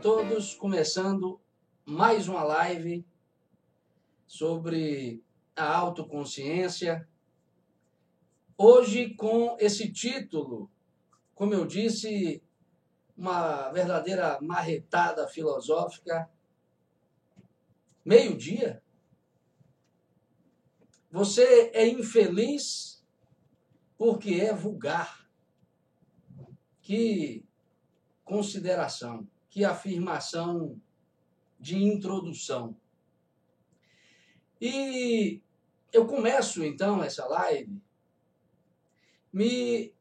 todos, começando mais uma live sobre a autoconsciência. Hoje com esse título, como eu disse, uma verdadeira marretada filosófica. Meio-dia? Você é infeliz porque é vulgar. Que consideração, que afirmação de introdução. E eu começo então essa live me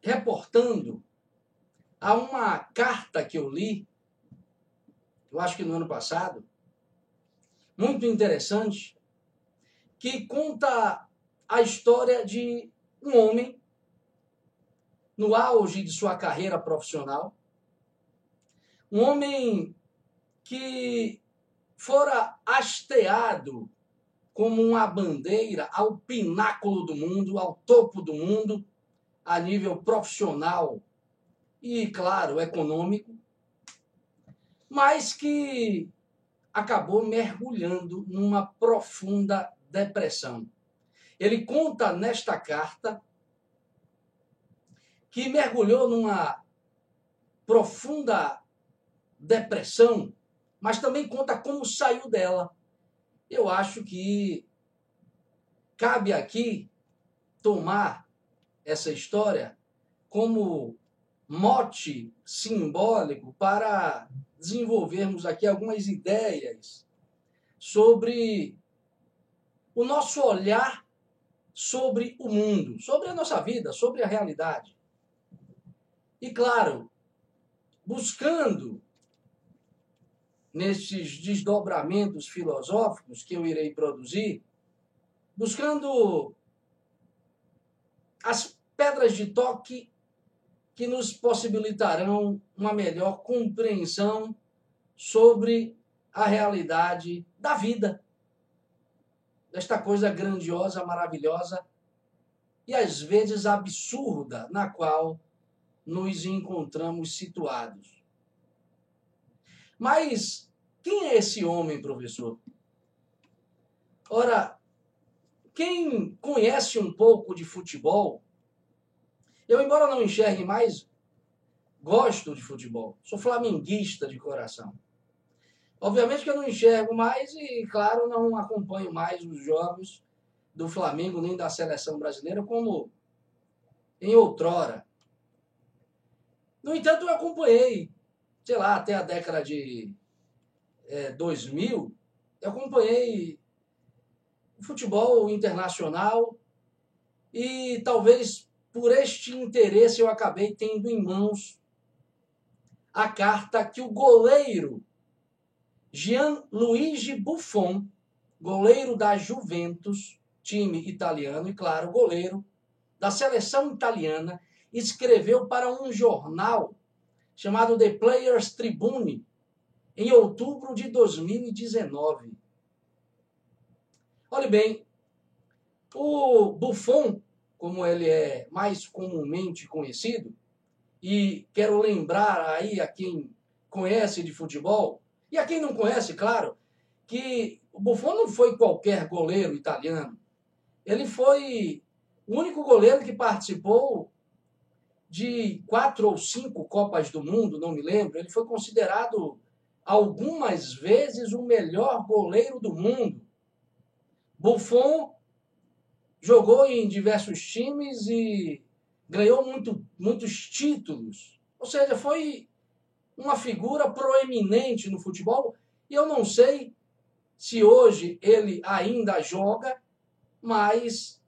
reportando a uma carta que eu li, eu acho que no ano passado, muito interessante, que conta a história de um homem no auge de sua carreira profissional, um homem que fora hasteado como uma bandeira ao pináculo do mundo, ao topo do mundo, a nível profissional e, claro, econômico, mas que acabou mergulhando numa profunda depressão. Ele conta nesta carta que mergulhou numa profunda depressão, mas também conta como saiu dela. Eu acho que cabe aqui tomar essa história como mote simbólico para desenvolvermos aqui algumas ideias sobre o nosso olhar sobre o mundo, sobre a nossa vida, sobre a realidade. E claro, buscando nesses desdobramentos filosóficos que eu irei produzir, buscando as pedras de toque que nos possibilitarão uma melhor compreensão sobre a realidade da vida. Desta coisa grandiosa, maravilhosa e às vezes absurda na qual nos encontramos situados. Mas quem é esse homem, professor? Ora, quem conhece um pouco de futebol, eu, embora não enxergue mais, gosto de futebol. Sou flamenguista de coração. Obviamente que eu não enxergo mais e, claro, não acompanho mais os jogos do Flamengo nem da seleção brasileira como em outrora. No entanto, eu acompanhei sei lá, até a década de é, 2000, eu acompanhei futebol internacional e talvez por este interesse eu acabei tendo em mãos a carta que o goleiro Gianluigi Buffon, goleiro da Juventus, time italiano, e claro, goleiro da seleção italiana, escreveu para um jornal chamado The Players Tribune, em outubro de 2019. Olhe bem, o Buffon, como ele é mais comumente conhecido, e quero lembrar aí a quem conhece de futebol, e a quem não conhece, claro, que o Buffon não foi qualquer goleiro italiano. Ele foi o único goleiro que participou de quatro ou cinco Copas do Mundo, não me lembro, ele foi considerado algumas vezes o melhor goleiro do mundo. Buffon jogou em diversos times e ganhou muito, muitos títulos. Ou seja, foi uma figura proeminente no futebol. E eu não sei se hoje ele ainda joga, mas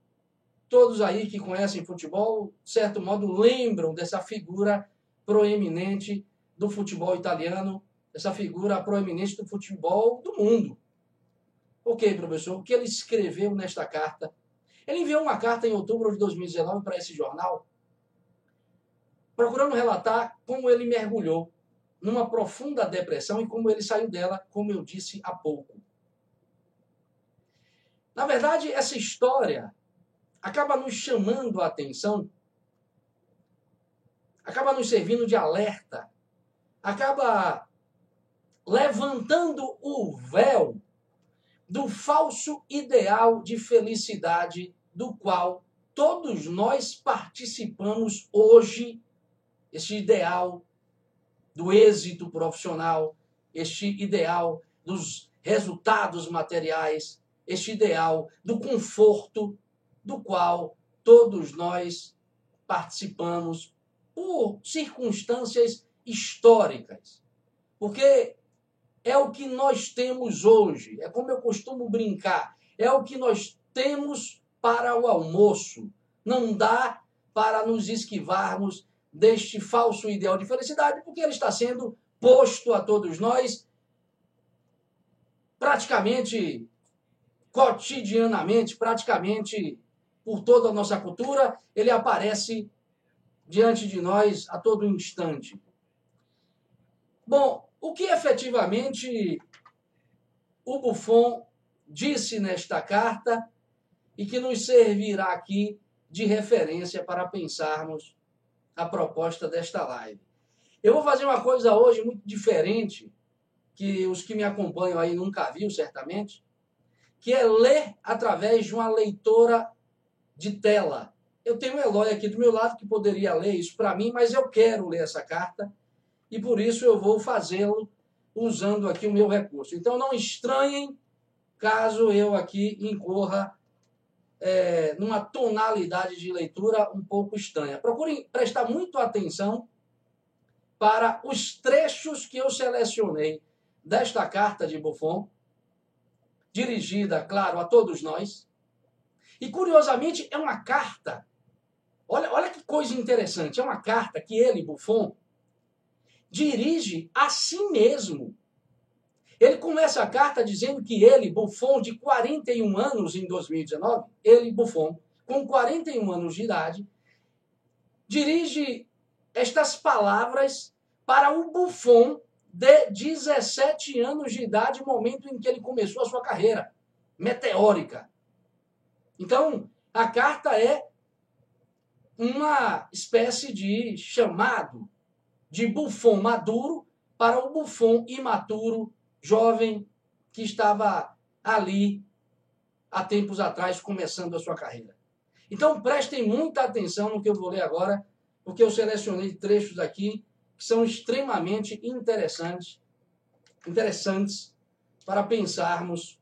todos aí que conhecem futebol, de certo modo, lembram dessa figura proeminente do futebol italiano, essa figura proeminente do futebol do mundo. Ok, professor, o que ele escreveu nesta carta? Ele enviou uma carta em outubro de 2019 para esse jornal, procurando relatar como ele mergulhou numa profunda depressão e como ele saiu dela, como eu disse há pouco. Na verdade, essa história acaba nos chamando a atenção, acaba nos servindo de alerta, acaba levantando o véu do falso ideal de felicidade do qual todos nós participamos hoje, este ideal do êxito profissional, este ideal dos resultados materiais, este ideal do conforto do qual todos nós participamos por circunstâncias históricas. Porque é o que nós temos hoje, é como eu costumo brincar, é o que nós temos para o almoço. Não dá para nos esquivarmos deste falso ideal de felicidade, porque ele está sendo posto a todos nós praticamente cotidianamente, praticamente por toda a nossa cultura, ele aparece diante de nós a todo instante. Bom, o que efetivamente o Buffon disse nesta carta e que nos servirá aqui de referência para pensarmos a proposta desta live. Eu vou fazer uma coisa hoje muito diferente, que os que me acompanham aí nunca viram, certamente, que é ler através de uma leitora de tela. Eu tenho o Eloy aqui do meu lado que poderia ler isso para mim, mas eu quero ler essa carta e por isso eu vou fazê-lo usando aqui o meu recurso. Então não estranhem caso eu aqui incorra é, numa tonalidade de leitura um pouco estranha. Procurem prestar muito atenção para os trechos que eu selecionei desta carta de Buffon, dirigida, claro, a todos nós. E curiosamente é uma carta. Olha, olha que coisa interessante, é uma carta que ele, Buffon, dirige a si mesmo. Ele começa a carta dizendo que ele, Buffon, de 41 anos em 2019, ele, Buffon, com 41 anos de idade, dirige estas palavras para o Buffon de 17 anos de idade, momento em que ele começou a sua carreira meteórica. Então, a carta é uma espécie de chamado de Buffon maduro para o Buffon imaturo jovem que estava ali há tempos atrás começando a sua carreira. Então prestem muita atenção no que eu vou ler agora, porque eu selecionei trechos aqui que são extremamente interessantes, interessantes para pensarmos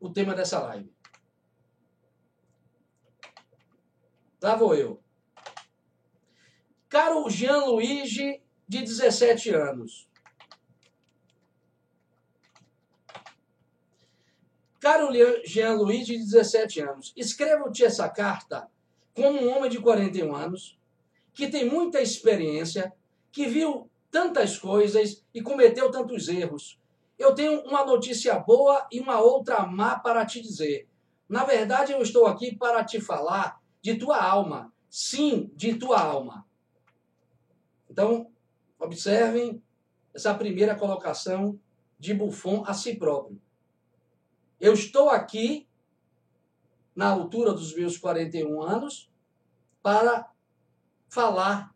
o tema dessa live. Lá vou eu. Caro Jean Luigi, de 17 anos. Caro Jean-Louis, de 17 anos, escrevo-te essa carta como um homem de 41 anos, que tem muita experiência, que viu tantas coisas e cometeu tantos erros. Eu tenho uma notícia boa e uma outra má para te dizer. Na verdade, eu estou aqui para te falar de tua alma. Sim, de tua alma. Então, observem essa primeira colocação de Buffon a si próprio. Eu estou aqui, na altura dos meus 41 anos, para falar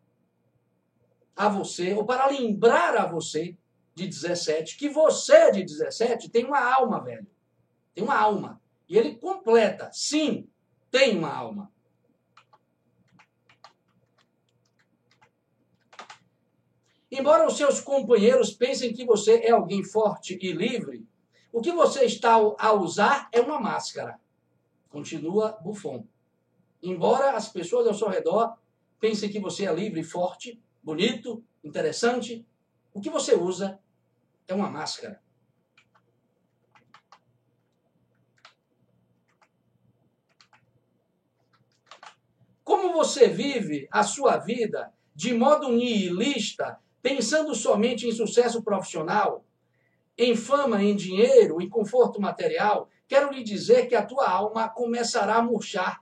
a você, ou para lembrar a você de 17, que você de 17 tem uma alma, velho. Tem uma alma. E ele completa, sim, tem uma alma. Embora os seus companheiros pensem que você é alguém forte e livre, o que você está a usar é uma máscara. Continua Buffon. Embora as pessoas ao seu redor pensem que você é livre, forte, bonito, interessante, o que você usa é uma máscara. Como você vive a sua vida de modo nihilista, pensando somente em sucesso profissional, em fama, em dinheiro, em conforto material, quero lhe dizer que a tua alma começará a murchar.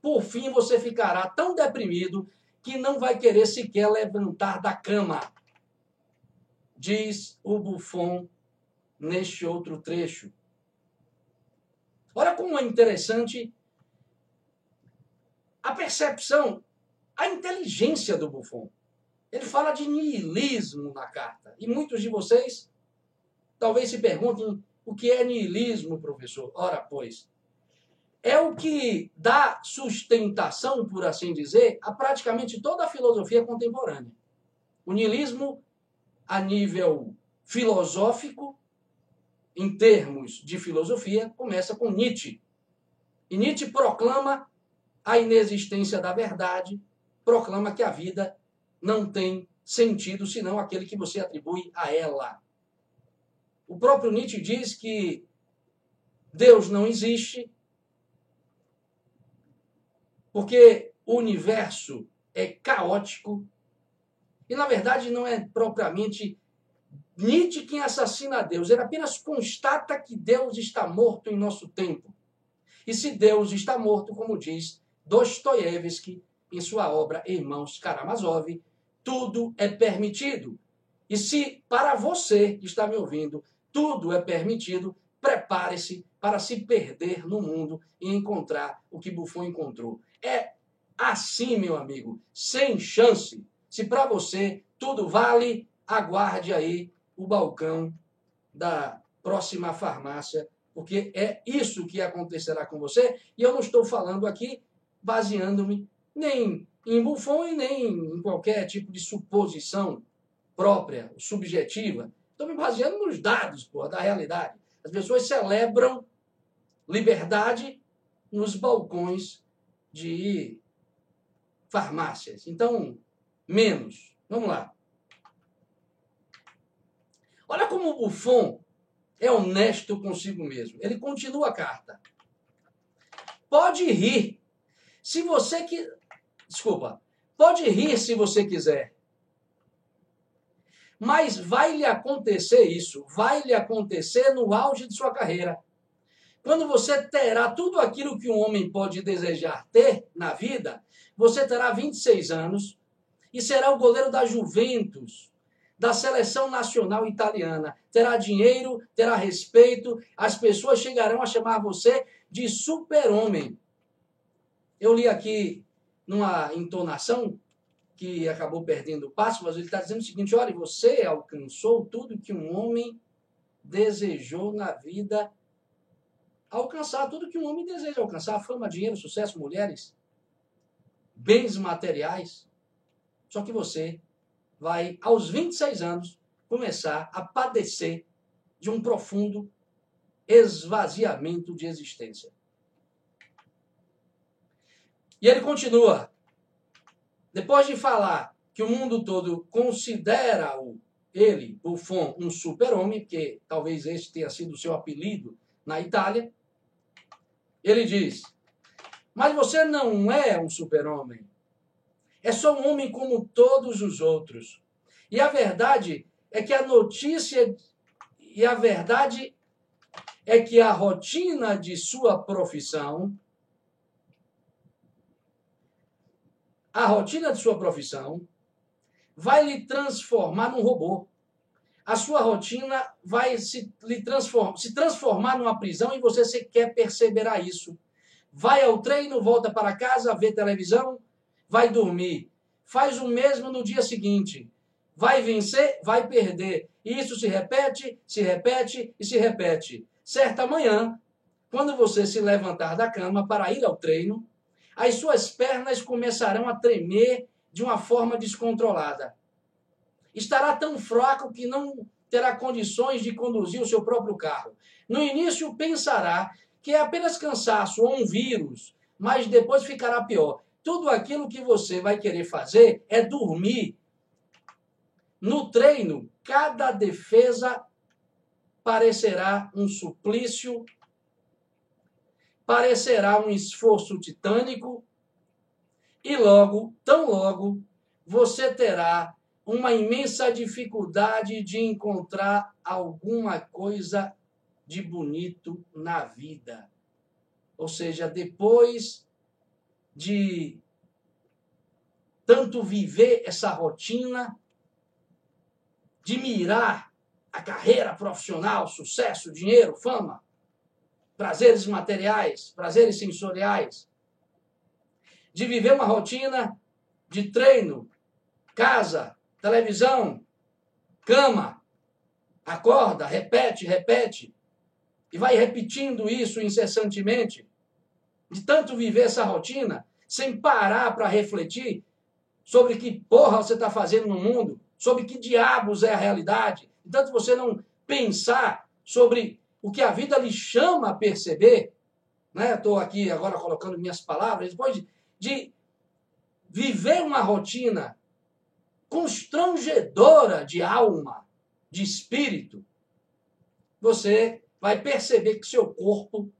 Por fim, você ficará tão deprimido que não vai querer sequer levantar da cama. Diz o Buffon neste outro trecho. Olha como é interessante a percepção, a inteligência do Buffon. Ele fala de niilismo na carta. E muitos de vocês talvez se perguntem o que é niilismo, professor. Ora, pois, é o que dá sustentação, por assim dizer, a praticamente toda a filosofia contemporânea. O niilismo, a nível filosófico, em termos de filosofia, começa com Nietzsche. E Nietzsche proclama a inexistência da verdade, proclama que a vida não tem sentido senão aquele que você atribui a ela. O próprio Nietzsche diz que Deus não existe porque o universo é caótico e, na verdade, não é propriamente Nietzsche quem assassina Deus, ele apenas constata que Deus está morto em nosso tempo. E se Deus está morto, como diz Dostoiévski em sua obra Irmãos Karamazov, tudo é permitido. E se para você que está me ouvindo, tudo é permitido, prepare-se para se perder no mundo e encontrar o que Buffon encontrou. É assim, meu amigo, sem chance. Se para você tudo vale, aguarde aí o balcão da próxima farmácia, porque é isso que acontecerá com você. E eu não estou falando aqui baseando-me nem em Buffon e nem em qualquer tipo de suposição própria, subjetiva. Estou me baseando nos dados pô, da realidade. As pessoas celebram liberdade nos balcões de farmácias. Então, menos. Vamos lá. Olha como o Buffon é honesto consigo mesmo. Ele continua a carta. Pode rir. Se você que desculpa, pode rir se você quiser. Mas vai lhe acontecer isso, vai lhe acontecer no auge de sua carreira. Quando você terá tudo aquilo que um homem pode desejar ter na vida, você terá 26 anos e será o goleiro da Juventus da seleção nacional italiana. Terá dinheiro, terá respeito, as pessoas chegarão a chamar você de super-homem. Eu li aqui numa entonação que acabou perdendo o passo, mas ele está dizendo o seguinte: olha, você alcançou tudo que um homem desejou na vida alcançar, tudo que um homem deseja alcançar: fama, dinheiro, sucesso, mulheres, bens materiais. Só que você vai, aos 26 anos, começar a padecer de um profundo esvaziamento de existência. E ele continua. Depois de falar que o mundo todo considera o ele, Buffon, um super-homem, porque talvez esse tenha sido o seu apelido na Itália, ele diz: Mas você não é um super-homem. É só um homem como todos os outros. E a verdade é que a notícia e a verdade é que a rotina de sua profissão, a rotina de sua profissão vai lhe transformar num robô. A sua rotina vai se, lhe transform, se transformar numa prisão e você sequer perceberá isso. Vai ao treino, volta para casa, vê televisão, vai dormir. Faz o mesmo no dia seguinte. Vai vencer, vai perder. E isso se repete, se repete e se repete. Certa manhã, quando você se levantar da cama para ir ao treino, as suas pernas começarão a tremer de uma forma descontrolada. Estará tão fraco que não terá condições de conduzir o seu próprio carro. No início pensará que é apenas cansaço ou um vírus, mas depois ficará pior. Tudo aquilo que você vai querer fazer é dormir. No treino, cada defesa parecerá um suplício, parecerá um esforço titânico, e logo, tão logo, você terá uma imensa dificuldade de encontrar alguma coisa de bonito na vida. Ou seja, depois de tanto viver essa rotina, de mirar a carreira profissional, sucesso, dinheiro, fama, prazeres materiais, prazeres sensoriais, de viver uma rotina de treino, casa, televisão, cama, acorda, repete, repete, e vai repetindo isso incessantemente, de tanto viver essa rotina, sem parar para refletir sobre que porra você está fazendo no mundo, sobre que diabos é a realidade, de tanto você não pensar sobre o que a vida lhe chama a perceber, né? Estou aqui agora colocando minhas palavras, depois de, de viver uma rotina constrangedora de alma, de espírito, você vai perceber que seu corpo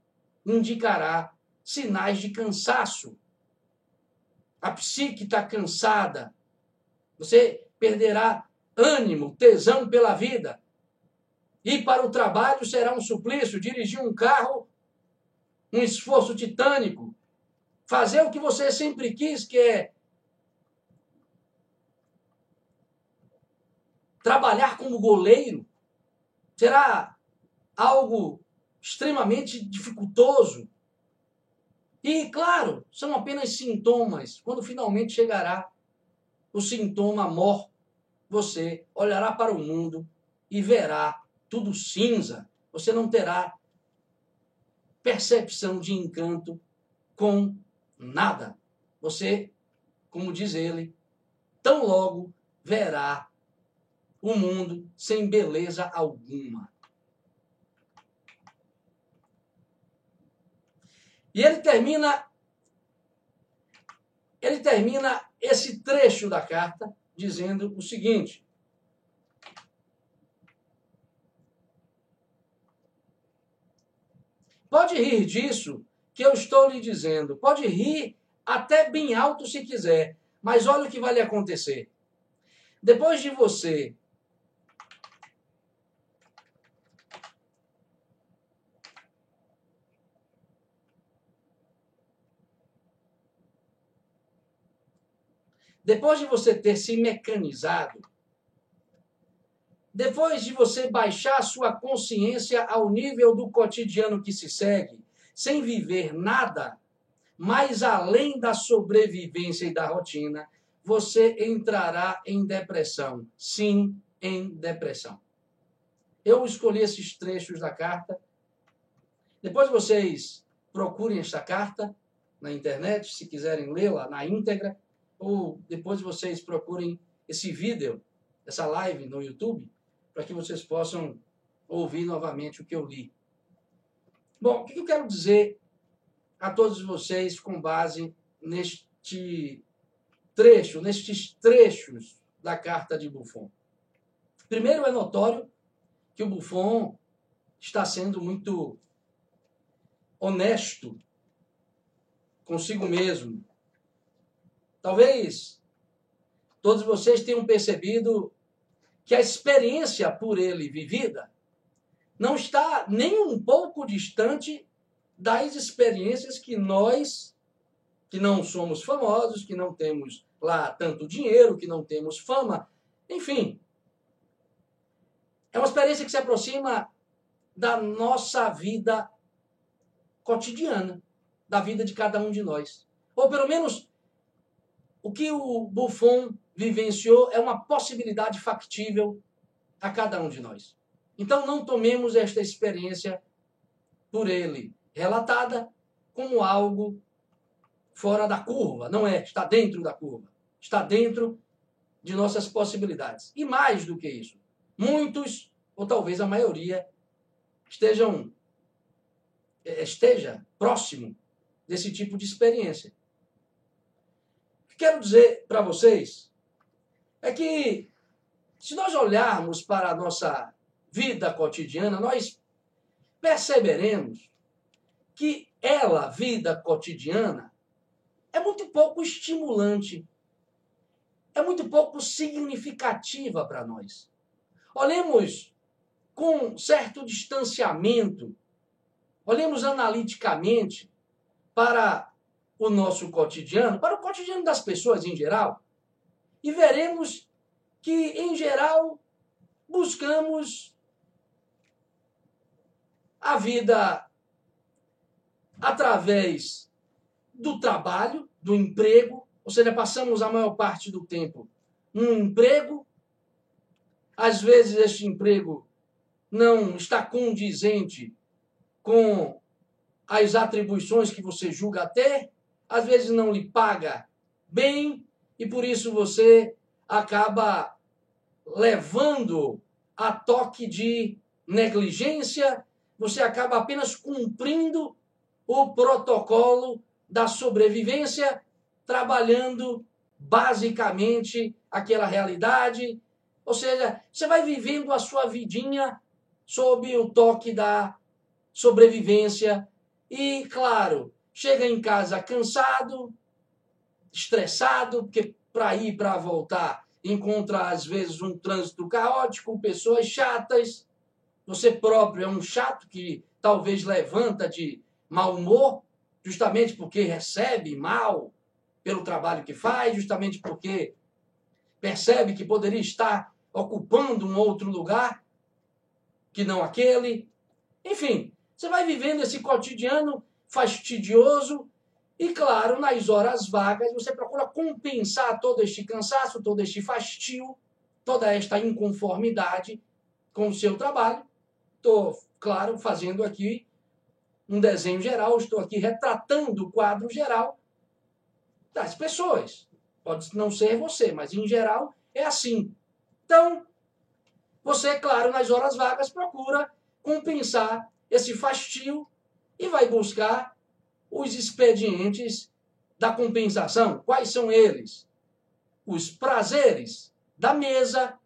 indicará sinais de cansaço. A psique está cansada. Você perderá ânimo, tesão pela vida. Ir para o trabalho será um suplício. Dirigir um carro, um esforço titânico. Fazer o que você sempre quis, que é trabalhar como goleiro, será algo extremamente dificultoso. E, claro, são apenas sintomas. Quando finalmente chegará o sintoma mor, você olhará para o mundo e verá tudo cinza. Você não terá percepção de encanto com nada. Você, como diz ele, tão logo verá o mundo sem beleza alguma. E ele termina ele termina esse trecho da carta dizendo o seguinte: Pode rir disso que eu estou lhe dizendo, pode rir até bem alto se quiser, mas olha o que vai lhe acontecer. Depois de você Depois de você ter se mecanizado, depois de você baixar sua consciência ao nível do cotidiano que se segue, sem viver nada mais além da sobrevivência e da rotina, você entrará em depressão. Sim, em depressão. Eu escolhi esses trechos da carta. Depois vocês procurem esta carta na internet, se quiserem lê-la na íntegra ou depois vocês procurem esse vídeo, essa live no YouTube, para que vocês possam ouvir novamente o que eu li. Bom, o que eu quero dizer a todos vocês com base neste trecho, nestes trechos da carta de Buffon? Primeiro, é notório que o Buffon está sendo muito honesto consigo mesmo Talvez todos vocês tenham percebido que a experiência por ele vivida não está nem um pouco distante das experiências que nós, que não somos famosos, que não temos lá tanto dinheiro, que não temos fama, enfim. É uma experiência que se aproxima da nossa vida cotidiana, da vida de cada um de nós. Ou pelo menos o que o Buffon vivenciou é uma possibilidade factível a cada um de nós. Então não tomemos esta experiência por ele relatada como algo fora da curva. Não é, está dentro da curva. Está dentro de nossas possibilidades. E mais do que isso, muitos, ou talvez a maioria, estejam esteja próximo desse tipo de experiência quero dizer para vocês é que, se nós olharmos para a nossa vida cotidiana, nós perceberemos que ela, vida cotidiana, é muito pouco estimulante, é muito pouco significativa para nós. Olhemos com certo distanciamento, olhemos analiticamente para o nosso cotidiano, para o cotidiano das pessoas em geral, e veremos que, em geral, buscamos a vida através do trabalho, do emprego, ou seja, passamos a maior parte do tempo num emprego, às vezes este emprego não está condizente com as atribuições que você julga ter, às vezes não lhe paga bem e por isso você acaba levando a toque de negligência, você acaba apenas cumprindo o protocolo da sobrevivência, trabalhando basicamente aquela realidade. Ou seja, você vai vivendo a sua vidinha sob o toque da sobrevivência e, claro, chega em casa cansado, estressado, porque para ir para voltar encontra às vezes um trânsito caótico, pessoas chatas. Você próprio é um chato que talvez levanta de mau humor, justamente porque recebe mal pelo trabalho que faz, justamente porque percebe que poderia estar ocupando um outro lugar que não aquele. Enfim, você vai vivendo esse cotidiano fastidioso e, claro, nas horas vagas, você procura compensar todo este cansaço, todo este fastio, toda esta inconformidade com o seu trabalho. Estou, claro, fazendo aqui um desenho geral, estou aqui retratando o quadro geral das pessoas. Pode não ser você, mas em geral é assim. Então, você, claro, nas horas vagas procura compensar esse fastio e vai buscar os expedientes da compensação. Quais são eles? Os prazeres da mesa.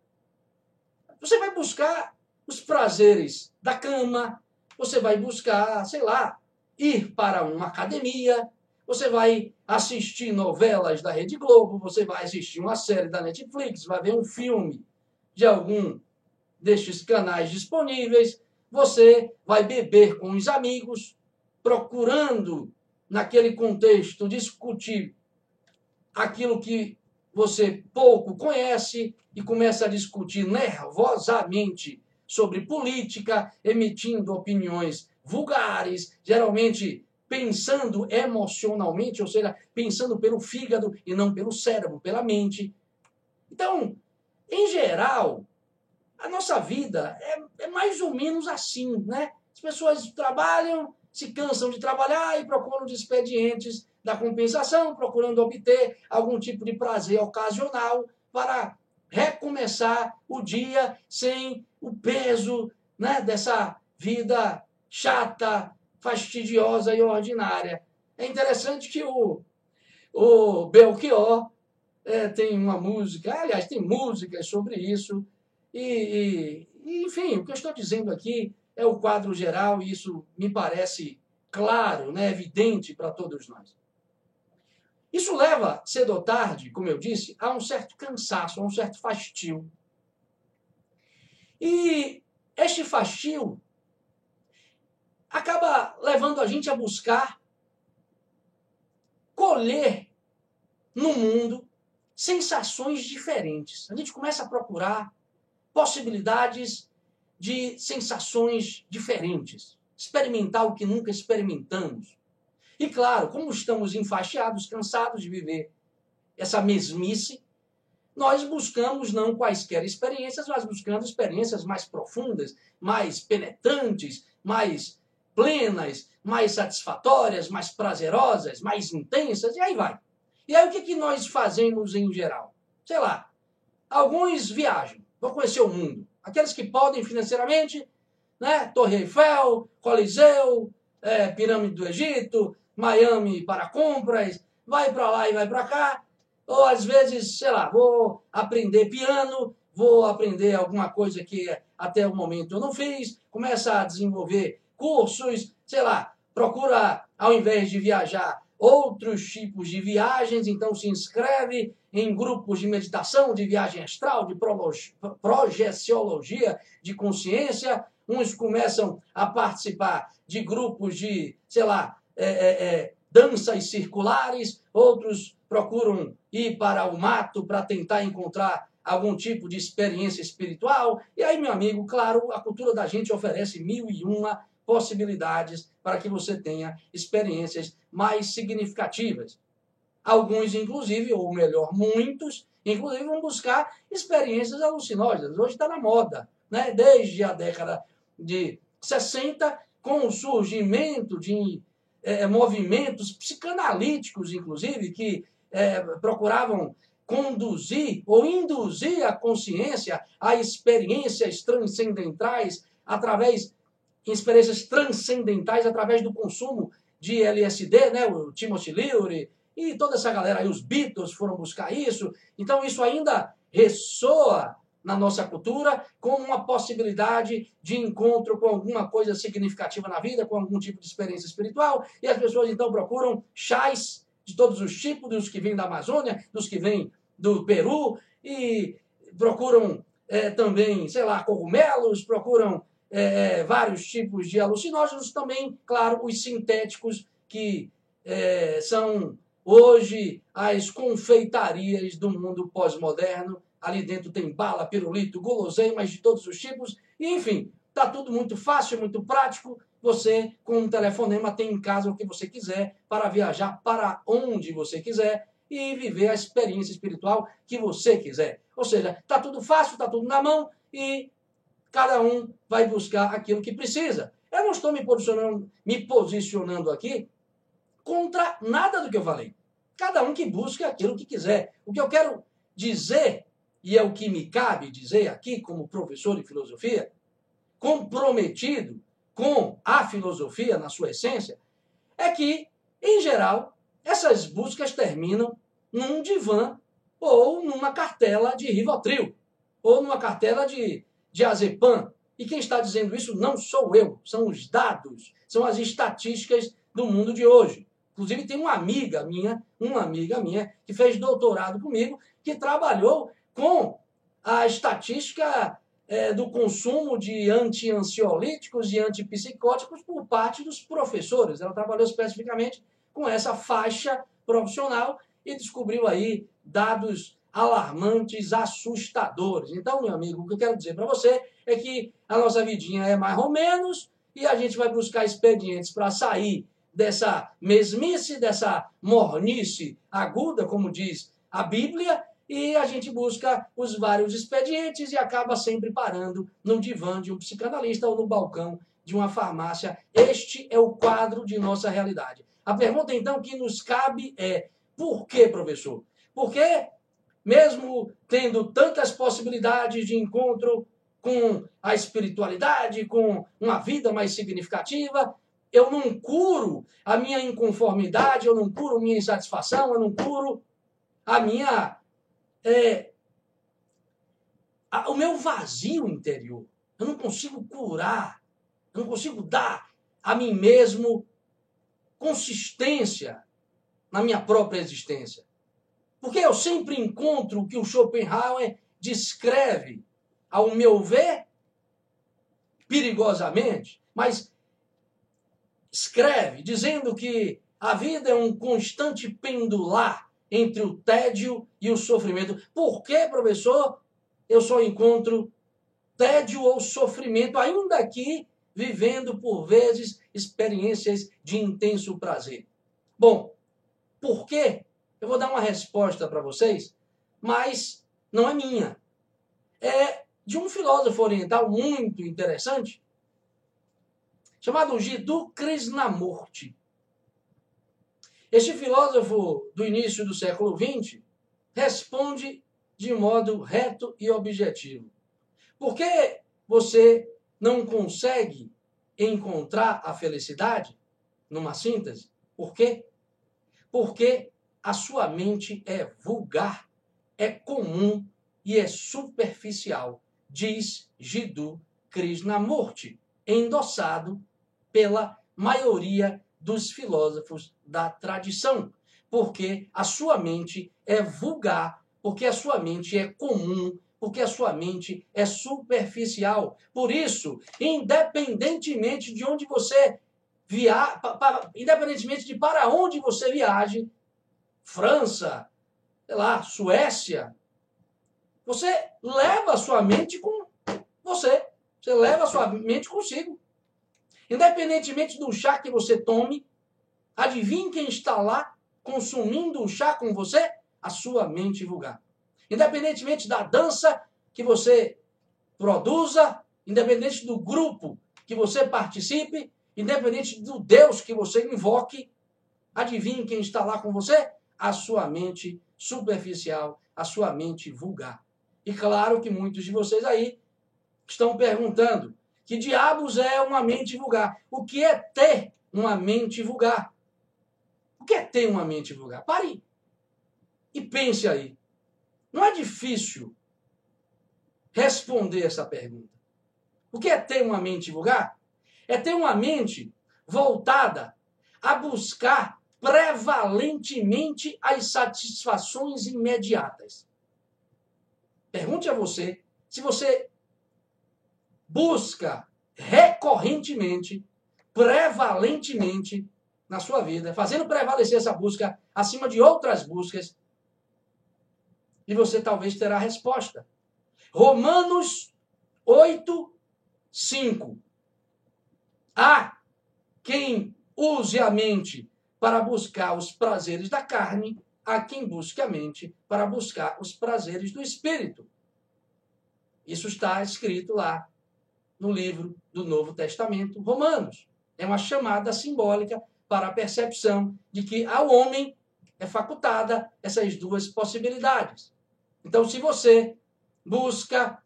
Você vai buscar os prazeres da cama, você vai buscar, sei lá, ir para uma academia, você vai assistir novelas da Rede Globo, você vai assistir uma série da Netflix, vai ver um filme de algum destes canais disponíveis, você vai beber com os amigos, procurando, naquele contexto, discutir aquilo que você pouco conhece e começa a discutir nervosamente sobre política, emitindo opiniões vulgares, geralmente pensando emocionalmente, ou seja, pensando pelo fígado e não pelo cérebro, pela mente. Então, em geral, a nossa vida é, é mais ou menos assim, né? As pessoas trabalham, se cansam de trabalhar e procuram os expedientes da compensação, procurando obter algum tipo de prazer ocasional para recomeçar o dia sem o peso né, dessa vida chata, fastidiosa e ordinária. É interessante que o, o Belchior é, tem uma música, aliás, tem músicas sobre isso, e, e, enfim, o que eu estou dizendo aqui é o quadro geral, e isso me parece claro, né, evidente para todos nós. Isso leva, cedo ou tarde, como eu disse, a um certo cansaço, a um certo fastio. E este fastio acaba levando a gente a buscar colher no mundo sensações diferentes. A gente começa a procurar possibilidades de sensações diferentes, experimentar o que nunca experimentamos. E claro, como estamos enfaixados, cansados de viver essa mesmice, nós buscamos não quaisquer experiências, mas buscando experiências mais profundas, mais penetrantes, mais plenas, mais satisfatórias, mais prazerosas, mais intensas, e aí vai. E aí o que, que nós fazemos em geral? Sei lá, alguns viajam, vão conhecer o mundo. Aqueles que podem financeiramente, né? Torre Eiffel, Coliseu, é, Pirâmide do Egito, Miami para compras, vai para lá e vai para cá. Ou às vezes, sei lá, vou aprender piano, vou aprender alguma coisa que até o momento eu não fiz, começa a desenvolver cursos, sei lá, procura, ao invés de viajar, outros tipos de viagens, então se inscreve em grupos de meditação, de viagem astral, de projeciologia de consciência. Uns começam a participar de grupos de, sei lá, é, é, é, danças circulares, outros procuram ir para o mato para tentar encontrar algum tipo de experiência espiritual. E aí, meu amigo, claro, a cultura da gente oferece mil e uma possibilidades para que você tenha experiências mais significativas. Alguns, inclusive, ou melhor, muitos, Inclusive vão buscar experiências alucinógenas. Hoje está na moda, né? desde a década de 60, com o surgimento de é, movimentos psicanalíticos, inclusive, que é, procuravam conduzir ou induzir a consciência a experiências transcendentais através experiências transcendentais através do consumo de LSD, né? O Timothy Leary e toda essa galera aí, os Beatles foram buscar isso. Então isso ainda ressoa na nossa cultura como uma possibilidade de encontro com alguma coisa significativa na vida, com algum tipo de experiência espiritual, e as pessoas então procuram chás de todos os tipos, dos que vêm da Amazônia, dos que vêm do Peru, e procuram é, também, sei lá, cogumelos, procuram é, vários tipos de alucinógenos, também, claro, os sintéticos, que é, são hoje as confeitarias do mundo pós-moderno. Ali dentro tem bala, pirulito, guloseimas de todos os tipos, enfim, está tudo muito fácil, muito prático. Você, com um telefonema, tem em casa o que você quiser para viajar para onde você quiser e viver a experiência espiritual que você quiser. Ou seja, está tudo fácil, está tudo na mão e cada um vai buscar aquilo que precisa. Eu não estou me posicionando, me posicionando aqui contra nada do que eu falei. Cada um que busque aquilo que quiser. O que eu quero dizer, e é o que me cabe dizer aqui como professor de filosofia, comprometido com a filosofia na sua essência, é que, em geral, essas buscas terminam num divã ou numa cartela de Rivotril, ou numa cartela de diazepam. E quem está dizendo isso não sou eu, são os dados, são as estatísticas do mundo de hoje. Inclusive tem uma amiga minha, uma amiga minha que fez doutorado comigo, que trabalhou com a estatística é, do consumo de anti-ansiolíticos e antipsicóticos por parte dos professores. Ela trabalhou especificamente com essa faixa profissional e descobriu aí dados alarmantes, assustadores. Então, meu amigo, o que eu quero dizer para você é que a nossa vidinha é mais ou menos e a gente vai buscar expedientes para sair dessa mesmice, dessa mornice aguda, como diz a Bíblia, e a gente busca os vários expedientes e acaba sempre parando no divã de um psicanalista ou no balcão de uma farmácia. Este é o quadro de nossa realidade. A pergunta então que nos cabe é: por que, professor? Porque mesmo tendo tantas possibilidades de encontro com a espiritualidade, com uma vida mais significativa, eu não curo a minha inconformidade, eu não curo a minha insatisfação, eu não curo a minha. É, a, o meu vazio interior. Eu não consigo curar, eu não consigo dar a mim mesmo consistência na minha própria existência. Porque eu sempre encontro o que o Schopenhauer descreve, ao meu ver, perigosamente, mas escreve dizendo que a vida é um constante pendular entre o tédio e o sofrimento. Por que, professor, eu só encontro tédio ou sofrimento, ainda que vivendo por vezes experiências de intenso prazer? Bom, por quê? Eu vou dar uma resposta para vocês, mas não é minha. É de um filósofo oriental muito interessante, chamado Jiddu Krishnamurti. Este filósofo do início do século XX responde de modo reto e objetivo. Por que você não consegue encontrar a felicidade? Numa síntese, por quê? Porque a sua mente é vulgar, é comum e é superficial, diz Jiddu Krishnamurti, endossado pela maioria dos filósofos da tradição, porque a sua mente é vulgar, porque a sua mente é comum, porque a sua mente é superficial. Por isso, independentemente de onde você viaja, independentemente de para onde você viaje, França, sei lá, Suécia, você leva a sua mente com você. Você leva a sua mente consigo. Independentemente do chá que você tome, adivinhe quem está lá consumindo o chá com você? A sua mente vulgar. independentemente da dança que você produza, independente do grupo que você participe, independente do Deus que você invoque, adivinhe quem está lá com você? A sua mente superficial, a sua mente vulgar. E claro que muitos de vocês aí estão perguntando: que diabos é uma mente vulgar? O que é ter uma mente vulgar? O que é ter uma mente vulgar? Pare e pense aí. Não é difícil responder essa pergunta. O que é ter uma mente vulgar? É ter uma mente voltada a buscar prevalentemente as satisfações imediatas. Pergunte a você se você busca recorrentemente, prevalentemente na sua vida, fazendo prevalecer essa busca acima de outras buscas, e você talvez terá a resposta. Romanos 8, 5. Há quem use a mente para buscar os prazeres da carne, há quem busque a mente para buscar os prazeres do espírito. Isso está escrito lá no livro do Novo Testamento, Romanos. É uma chamada simbólica para a percepção de que ao homem é facultada essas duas possibilidades. Então, se você busca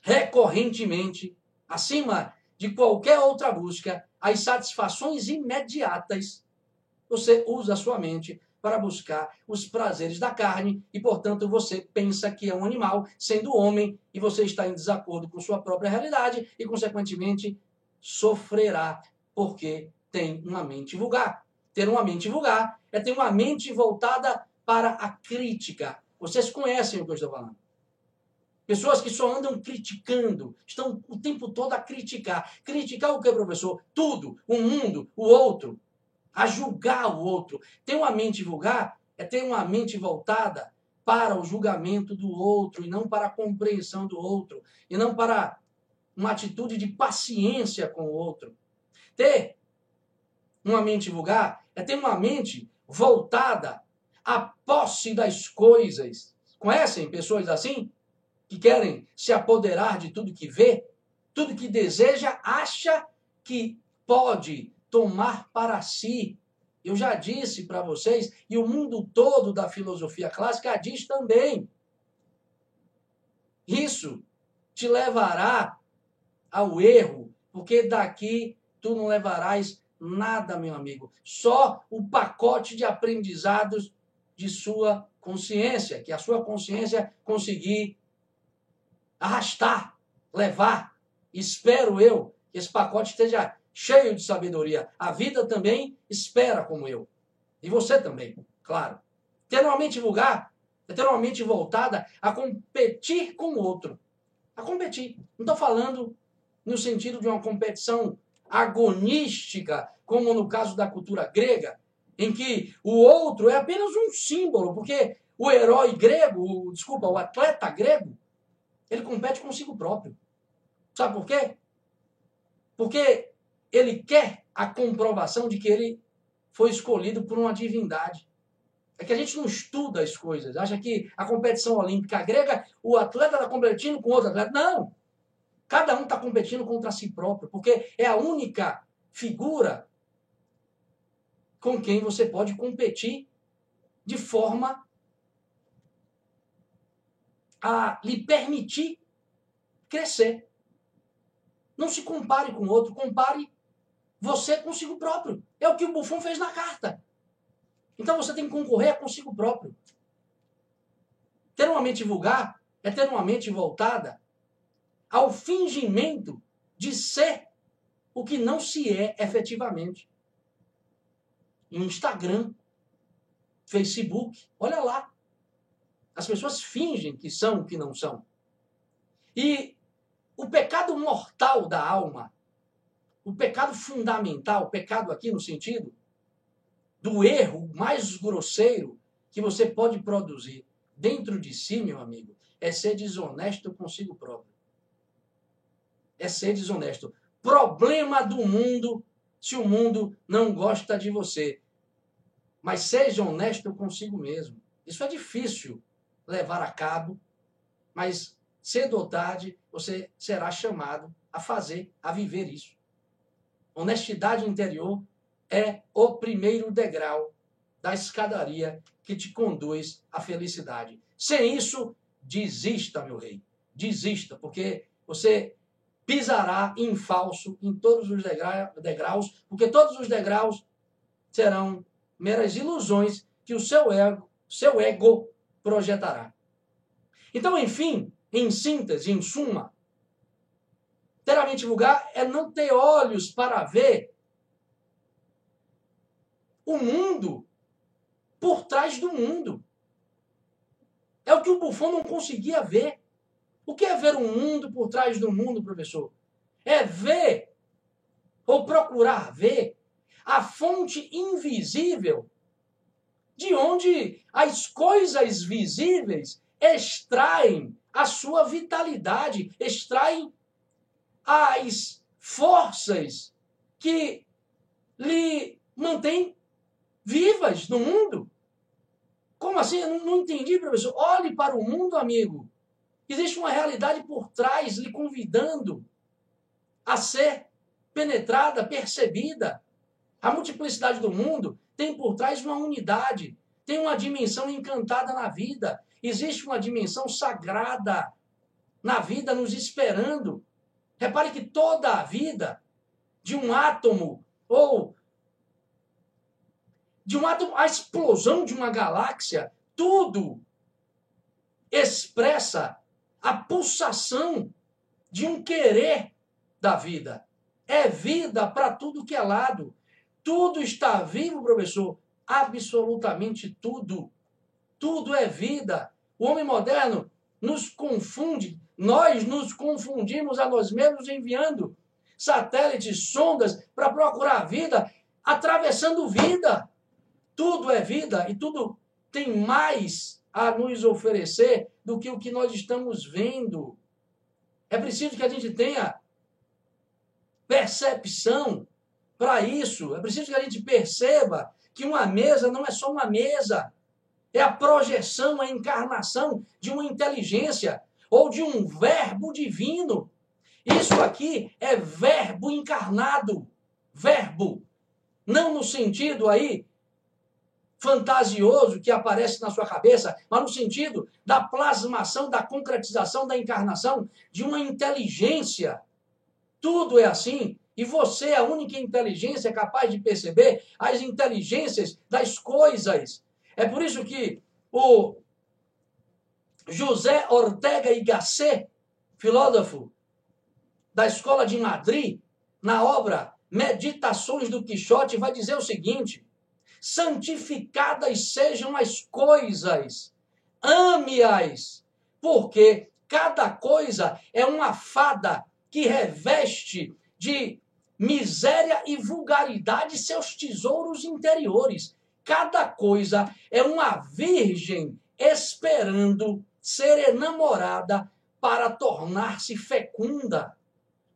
recorrentemente, acima de qualquer outra busca, as satisfações imediatas, você usa a sua mente para buscar os prazeres da carne e, portanto, você pensa que é um animal, sendo homem, e você está em desacordo com sua própria realidade e, consequentemente, sofrerá porque tem uma mente vulgar. Ter uma mente vulgar é ter uma mente voltada para a crítica. Vocês conhecem o que eu estou falando. Pessoas que só andam criticando, estão o tempo todo a criticar. Criticar o que, professor? Tudo, o mundo, o outro a julgar o outro. Ter uma mente vulgar é ter uma mente voltada para o julgamento do outro e não para a compreensão do outro e não para uma atitude de paciência com o outro. Ter uma mente vulgar é ter uma mente voltada à posse das coisas. Conhecem pessoas assim? Que querem se apoderar de tudo que vê, tudo que deseja, acha que pode tomar para si. Eu já disse para vocês, e o mundo todo da filosofia clássica diz também. Isso te levará ao erro, porque daqui tu não levarás nada, meu amigo. Só o pacote de aprendizados de sua consciência, que a sua consciência conseguir arrastar, levar. Espero eu que esse pacote esteja cheio de sabedoria. A vida também espera como eu. E você também, claro. Ter uma mente vulgar é ter uma mente voltada a competir com o outro. A competir. Não estou falando no sentido de uma competição agonística, como no caso da cultura grega, em que o outro é apenas um símbolo, porque o herói grego, desculpa, o atleta grego, ele compete consigo próprio. Sabe por quê? Porque ele quer a comprovação de que ele foi escolhido por uma divindade. É que a gente não estuda as coisas. Acha que a competição olímpica grega, o atleta está competindo com outro atleta. Não! Cada um está competindo contra si próprio, porque é a única figura com quem você pode competir de forma a lhe permitir crescer. Não se compare com outro, compare você consigo próprio. É o que o Buffon fez na carta. Então você tem que concorrer consigo próprio. Ter uma mente vulgar é ter uma mente voltada ao fingimento de ser o que não se é efetivamente. Instagram, Facebook, olha lá. As pessoas fingem que são o que não são. E o pecado mortal da alma o pecado fundamental, o pecado aqui no sentido do erro mais grosseiro que você pode produzir dentro de si, meu amigo, é ser desonesto consigo próprio. É ser desonesto. Problema do mundo se o mundo não gosta de você. Mas seja honesto consigo mesmo. Isso é difícil levar a cabo, mas cedo ou tarde você será chamado a fazer, a viver isso. Honestidade interior é o primeiro degrau da escadaria que te conduz à felicidade. Sem isso, desista, meu rei. Desista, porque você pisará em falso em todos os degraus, porque todos os degraus serão meras ilusões que o seu ego, seu ego projetará. Então, enfim, em síntese, em suma, ter a mente vulgar é não ter olhos para ver o mundo por trás do mundo. É o que o Buffon não conseguia ver. O que é ver um mundo por trás do mundo, professor? É ver, ou procurar ver, a fonte invisível de onde as coisas visíveis extraem a sua vitalidade, extraem as forças que lhe mantêm vivas no mundo. Como assim? Eu não, não entendi, professor. Olhe para o mundo, amigo. Existe uma realidade por trás lhe convidando a ser penetrada, percebida. A multiplicidade do mundo tem por trás uma unidade, tem uma dimensão encantada na vida. Existe uma dimensão sagrada na vida nos esperando. Repare que toda a vida de um átomo ou de um átomo, a explosão de uma galáxia, tudo expressa a pulsação de um querer da vida. É vida para tudo que é lado. Tudo está vivo, professor. Absolutamente tudo. Tudo é vida. O homem moderno nos confunde. Nós nos confundimos a nós mesmos enviando satélites, sondas para procurar vida, atravessando vida. Tudo é vida e tudo tem mais a nos oferecer do que o que nós estamos vendo. É preciso que a gente tenha percepção para isso. É preciso que a gente perceba que uma mesa não é só uma mesa. É a projeção, a encarnação de uma inteligência ou de um verbo divino. Isso aqui é verbo encarnado. Verbo. Não no sentido aí fantasioso que aparece na sua cabeça, mas no sentido da plasmação, da concretização, da encarnação de uma inteligência. Tudo é assim. E você é a única inteligência capaz de perceber as inteligências das coisas. É por isso que o José Ortega y Gasset, filósofo da Escola de Madrid, na obra Meditações do Quixote, vai dizer o seguinte: santificadas sejam as coisas, ame-as, porque cada coisa é uma fada que reveste de miséria e vulgaridade seus tesouros interiores. Cada coisa é uma virgem esperando ser enamorada para tornar-se fecunda.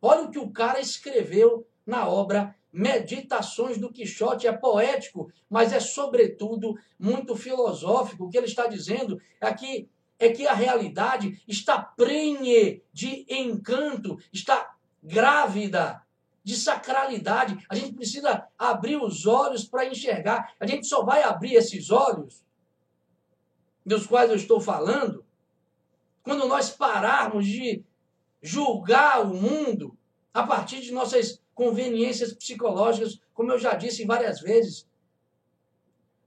Olha o que o cara escreveu na obra Meditações do Quixote é poético, mas é sobretudo muito filosófico. O que ele está dizendo é que é que a realidade está prenhe de encanto, está grávida de sacralidade. A gente precisa abrir os olhos para enxergar. A gente só vai abrir esses olhos dos quais eu estou falando quando nós pararmos de julgar o mundo a partir de nossas conveniências psicológicas, como eu já disse várias vezes.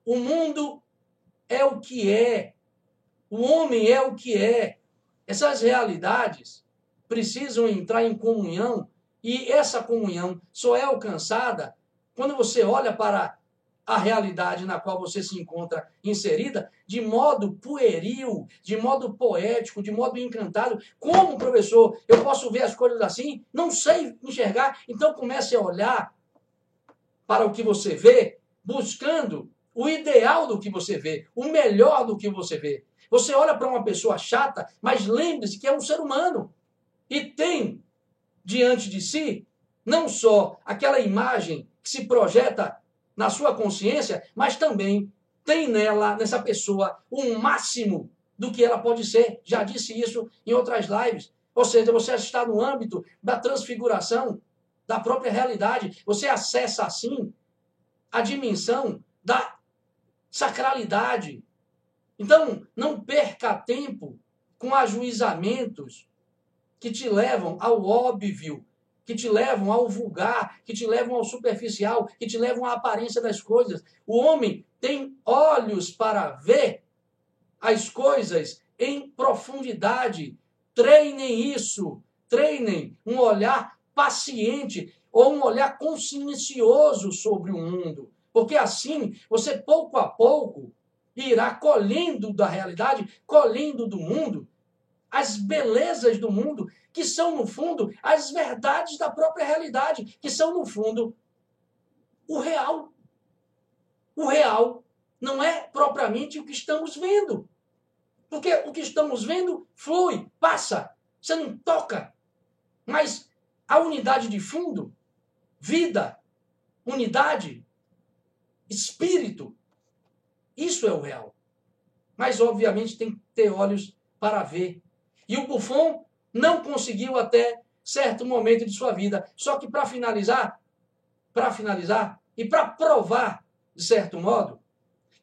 O mundo é o que é. O homem é o que é. Essas realidades precisam entrar em comunhão e essa comunhão só é alcançada quando você olha para a realidade na qual você se encontra inserida de modo pueril, de modo poético, de modo encantado. Como, professor, eu posso ver as coisas assim? Não sei enxergar. Então comece a olhar para o que você vê, buscando o ideal do que você vê, o melhor do que você vê. Você olha para uma pessoa chata, mas lembre-se que é um ser humano e tem diante de si não só aquela imagem que se projeta na sua consciência, mas também tem nela, nessa pessoa, o máximo do que ela pode ser. Já disse isso em outras lives. Ou seja, você está no âmbito da transfiguração da própria realidade. Você acessa assim a dimensão da sacralidade. Então, não perca tempo com ajuizamentos que te levam ao óbvio, que te levam ao vulgar, que te levam ao superficial, que te levam à aparência das coisas. O homem tem olhos para ver as coisas em profundidade. Treinem isso, treinem um olhar paciente ou um olhar consciencioso sobre o mundo. Porque assim, você pouco a pouco irá colhendo da realidade, colhendo do mundo, as belezas do mundo, que são, no fundo, as verdades da própria realidade, que são, no fundo, o real. O real não é propriamente o que estamos vendo. Porque o que estamos vendo flui, passa, você não toca. Mas a unidade de fundo, vida, unidade, espírito, isso é o real. Mas, obviamente, tem que ter olhos para ver. E o Buffon não conseguiu até certo momento de sua vida. Só que para finalizar, para finalizar e para provar, de certo modo,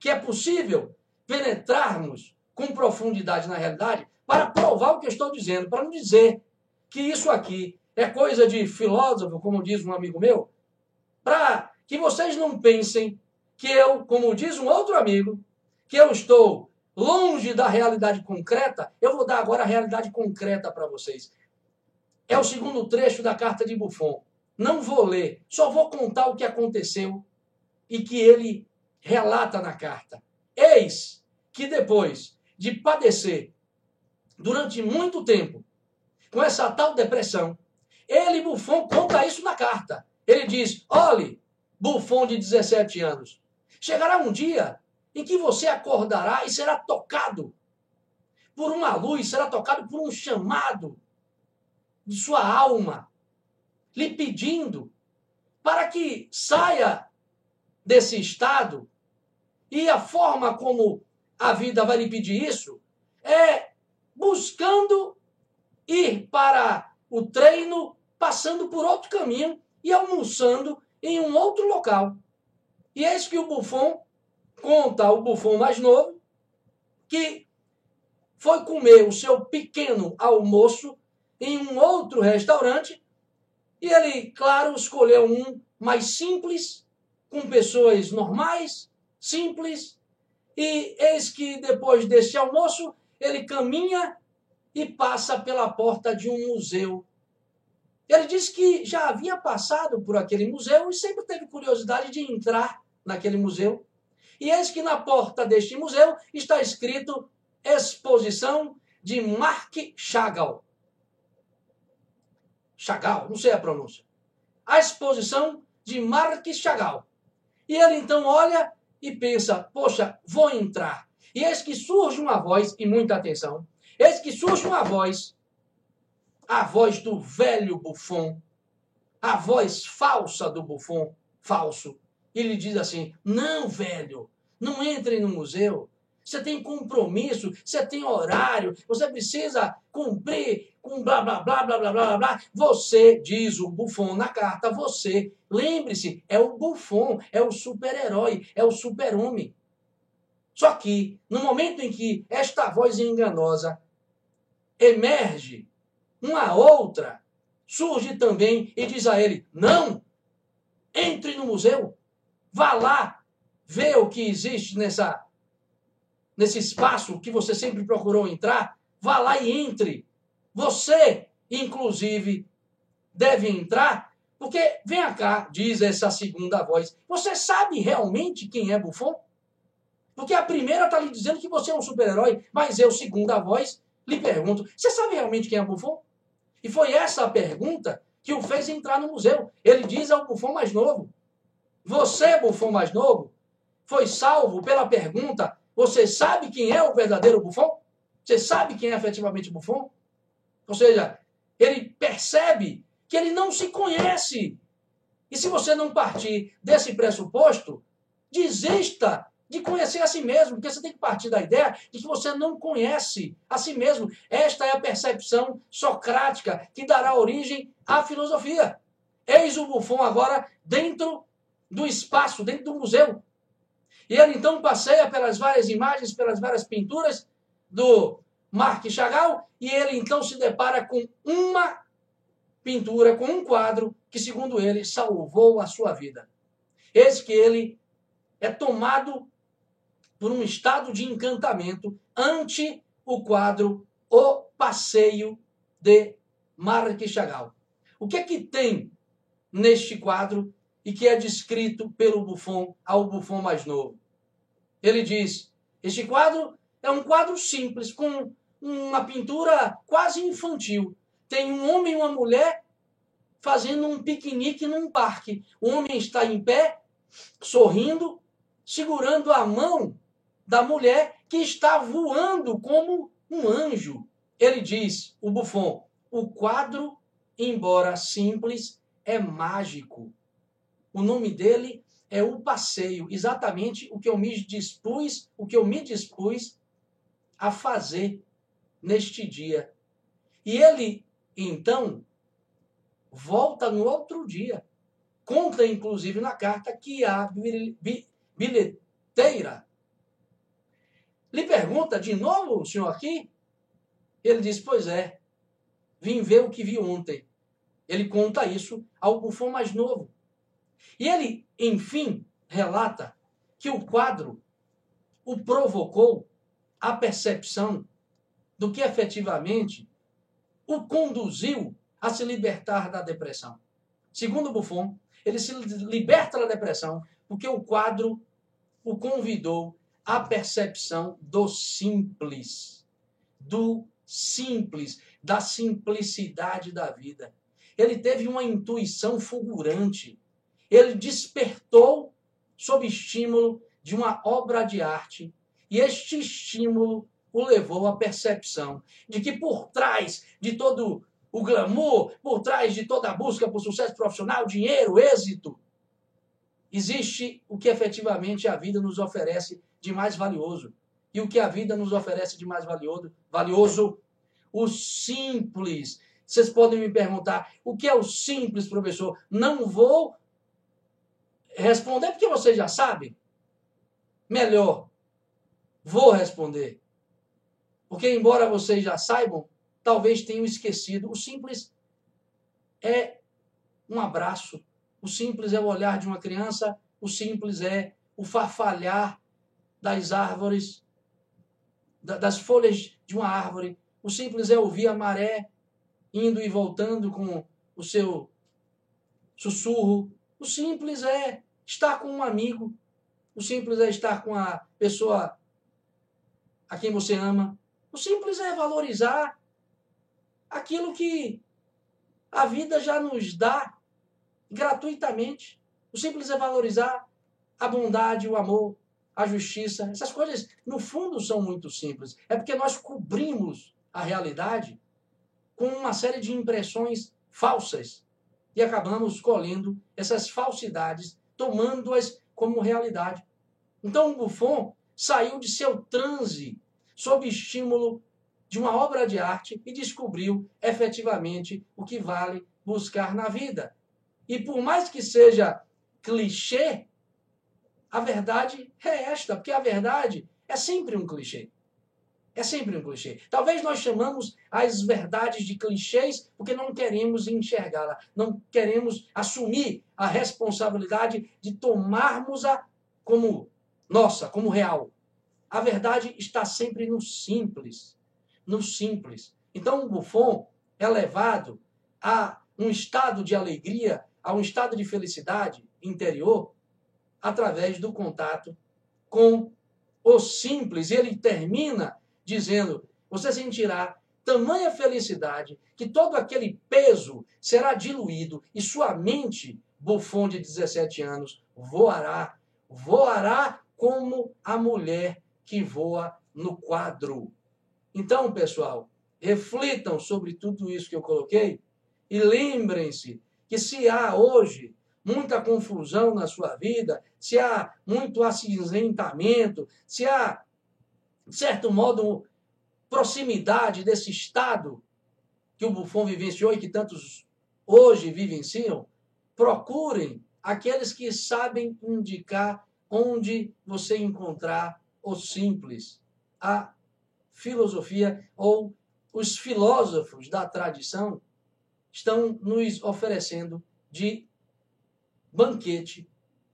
que é possível penetrarmos com profundidade na realidade, para provar o que eu estou dizendo, para não dizer que isso aqui é coisa de filósofo, como diz um amigo meu, para que vocês não pensem que eu, como diz um outro amigo, que eu estou longe da realidade concreta, eu vou dar agora a realidade concreta para vocês. É o segundo trecho da carta de Buffon. Não vou ler, só vou contar o que aconteceu e que ele relata na carta. Eis que depois de padecer durante muito tempo com essa tal depressão, ele, Buffon, conta isso na carta. Ele diz: olhe, Buffon de 17 anos, chegará um dia em que você acordará e será tocado por uma luz, será tocado por um chamado de sua alma, lhe pedindo para que saia desse estado. E a forma como a vida vai lhe pedir isso é buscando ir para o treino, passando por outro caminho e almoçando em um outro local. E eis que o Buffon conta o Buffon mais novo que foi comer o seu pequeno almoço em um outro restaurante e ele, claro, escolheu um mais simples, com pessoas normais, simples, e eis que depois desse almoço ele caminha e passa pela porta de um museu. Ele diz que já havia passado por aquele museu e sempre teve curiosidade de entrar naquele museu. E eis que na porta deste museu está escrito Exposição de Marc Chagall. Chagall, não sei a pronúncia. A exposição de Marc Chagall. E ele então olha e pensa: poxa, vou entrar. E eis que surge uma voz, e muita atenção, eis que surge uma voz, a voz do velho Buffon, a voz falsa do Buffon, falso, ele diz assim: não, velho, não entre no museu. Você tem compromisso, você tem horário, você precisa cumprir com blá blá blá blá blá blá blá. Você, diz o Buffon na carta, você, lembre-se, é o Buffon, é o super-herói, é o super-homem. Só que, no momento em que esta voz enganosa emerge, uma outra surge também e diz a ele: não, entre no museu. Vá lá ver o que existe nessa, nesse espaço que você sempre procurou entrar. Vá lá e entre. Você, inclusive, deve entrar, porque, vem cá, diz essa segunda voz, você sabe realmente quem é Buffon? Porque a primeira está lhe dizendo que você é um super-herói, mas eu, segunda voz, lhe pergunto, você sabe realmente quem é Buffon? E foi essa pergunta que o fez entrar no museu. Ele diz ao Buffon mais novo, você, bufão mais novo, foi salvo pela pergunta: você sabe quem é o verdadeiro bufão? Você sabe quem é efetivamente bufão? Ou seja, ele percebe que ele não se conhece. E se você não partir desse pressuposto, desista de conhecer a si mesmo, porque você tem que partir da ideia de que você não conhece a si mesmo. Esta é a percepção socrática que dará origem à filosofia. Eis o Buffon agora dentro do espaço, dentro do museu. E ele então passeia pelas várias imagens, pelas várias pinturas do Marc Chagall, e ele então se depara com uma pintura, com um quadro que, segundo ele, salvou a sua vida. Eis que ele é tomado por um estado de encantamento ante o quadro O Passeio de Marc Chagall. O que é que tem neste quadro e que é descrito pelo Buffon ao Buffon mais novo? Ele diz: Este quadro é um quadro simples, com uma pintura quase infantil. Tem um homem e uma mulher fazendo um piquenique num parque. O homem está em pé, sorrindo, segurando a mão da mulher que está voando como um anjo. Ele diz, o Buffon, o quadro, embora simples, é mágico. O nome dele é o passeio, exatamente o que eu me dispus, o que eu me dispus a fazer neste dia. E ele, então, volta no outro dia. Conta, inclusive, na carta que a bilheteira lhe pergunta de novo o senhor aqui? Ele diz: Pois é, vim ver o que vi ontem. Ele conta isso ao bufão mais novo. E ele, enfim, relata que o quadro o provocou a percepção do que efetivamente o conduziu a se libertar da depressão. Segundo Buffon, ele se liberta da depressão porque o quadro o convidou a percepção do simples, do simples, da simplicidade da vida. Ele teve uma intuição fulgurante. Ele despertou sob estímulo de uma obra de arte, e este estímulo o levou à percepção de que por trás de todo o glamour, por trás de toda a busca por sucesso profissional, dinheiro, êxito, existe o que efetivamente a vida nos oferece de mais valioso. E o que a vida nos oferece de mais valioso? Valioso, o simples. Vocês podem me perguntar, o que é o simples, professor? Não vou responder porque vocês já sabem. Melhor, vou responder. Porque, embora vocês já saibam, talvez tenham esquecido. O simples é um abraço. O simples é o olhar de uma criança. O simples é o farfalhar das árvores, das folhas de uma árvore. O simples é ouvir a maré indo e voltando com o seu sussurro. O simples é estar com um amigo. O simples é estar com a pessoa a quem você ama. O simples é valorizar aquilo que a vida já nos dá gratuitamente. O simples é valorizar a bondade, o amor, a justiça. Essas coisas, no fundo, são muito simples. É porque nós cobrimos a realidade com uma série de impressões falsas e acabamos escolhendo essas falsidades, tomando-as como realidade. Então, Buffon saiu de seu transe sob estímulo de uma obra de arte e descobriu efetivamente o que vale buscar na vida. E por mais que seja clichê, a verdade é esta, porque a verdade é sempre um clichê. É sempre um clichê. Talvez nós chamamos as verdades de clichês porque não queremos enxergá-la, não queremos assumir a responsabilidade de tomarmos-a como nossa, como real. A verdade está sempre no simples, no simples. Então o Buffon é levado a um estado de alegria, a um estado de felicidade interior através do contato com o simples. Ele termina dizendo: você sentirá tamanha felicidade que todo aquele peso será diluído e sua mente, bufão de 17 anos, voará, voará como a mulher que voa no quadro. Então, pessoal, reflitam sobre tudo isso que eu coloquei e lembrem-se que se há hoje muita confusão na sua vida, se há muito acinzentamento, se há, de certo modo, proximidade desse estado que o Buffon vivenciou e que tantos hoje vivenciam, procurem aqueles que sabem indicar onde você encontrar o simples, a filosofia ou os filósofos da tradição estão nos oferecendo de banquete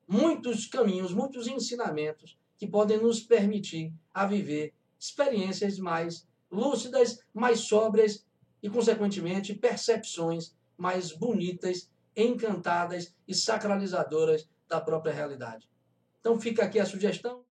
muitos caminhos, muitos ensinamentos que podem nos permitir a viver experiências mais lúcidas, mais sóbrias e, consequentemente, percepções mais bonitas, encantadas e sacralizadoras da própria realidade. Então fica aqui a sugestão.